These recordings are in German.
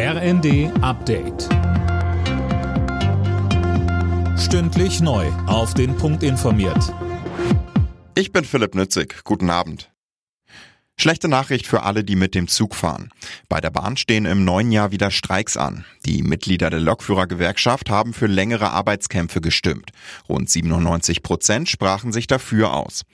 RND Update. Stündlich neu. Auf den Punkt informiert. Ich bin Philipp Nützig. Guten Abend. Schlechte Nachricht für alle, die mit dem Zug fahren. Bei der Bahn stehen im neuen Jahr wieder Streiks an. Die Mitglieder der Lokführergewerkschaft haben für längere Arbeitskämpfe gestimmt. Rund 97 Prozent sprachen sich dafür aus.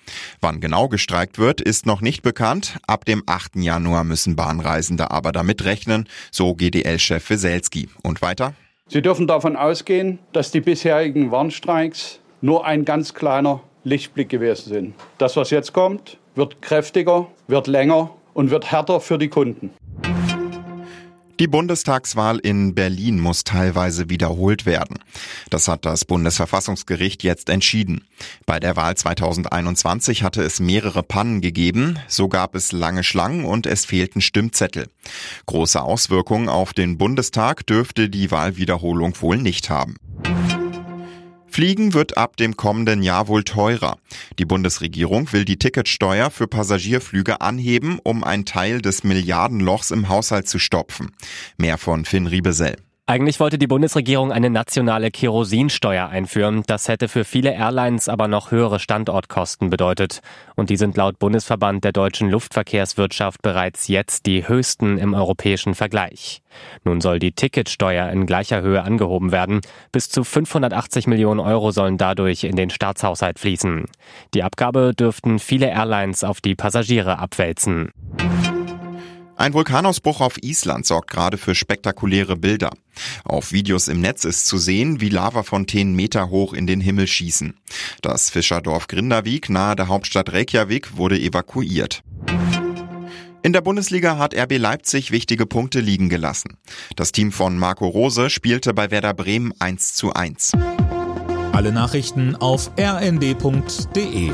Wann genau gestreikt wird, ist noch nicht bekannt. Ab dem 8. Januar müssen Bahnreisende aber damit rechnen, so GDL-Chef Weselski. Und weiter? Sie dürfen davon ausgehen, dass die bisherigen Warnstreiks nur ein ganz kleiner Lichtblick gewesen sind. Das, was jetzt kommt, wird kräftiger, wird länger und wird härter für die Kunden. Die Bundestagswahl in Berlin muss teilweise wiederholt werden. Das hat das Bundesverfassungsgericht jetzt entschieden. Bei der Wahl 2021 hatte es mehrere Pannen gegeben, so gab es lange Schlangen und es fehlten Stimmzettel. Große Auswirkungen auf den Bundestag dürfte die Wahlwiederholung wohl nicht haben. Fliegen wird ab dem kommenden Jahr wohl teurer. Die Bundesregierung will die Ticketsteuer für Passagierflüge anheben, um einen Teil des Milliardenlochs im Haushalt zu stopfen. Mehr von Finn Riebesell. Eigentlich wollte die Bundesregierung eine nationale Kerosinsteuer einführen. Das hätte für viele Airlines aber noch höhere Standortkosten bedeutet. Und die sind laut Bundesverband der deutschen Luftverkehrswirtschaft bereits jetzt die höchsten im europäischen Vergleich. Nun soll die Ticketsteuer in gleicher Höhe angehoben werden. Bis zu 580 Millionen Euro sollen dadurch in den Staatshaushalt fließen. Die Abgabe dürften viele Airlines auf die Passagiere abwälzen. Ein Vulkanausbruch auf Island sorgt gerade für spektakuläre Bilder. Auf Videos im Netz ist zu sehen, wie Lavafontänen Meter hoch in den Himmel schießen. Das Fischerdorf Grindavik nahe der Hauptstadt Reykjavik wurde evakuiert. In der Bundesliga hat RB Leipzig wichtige Punkte liegen gelassen. Das Team von Marco Rose spielte bei Werder Bremen 1 zu 1. Alle Nachrichten auf rnd.de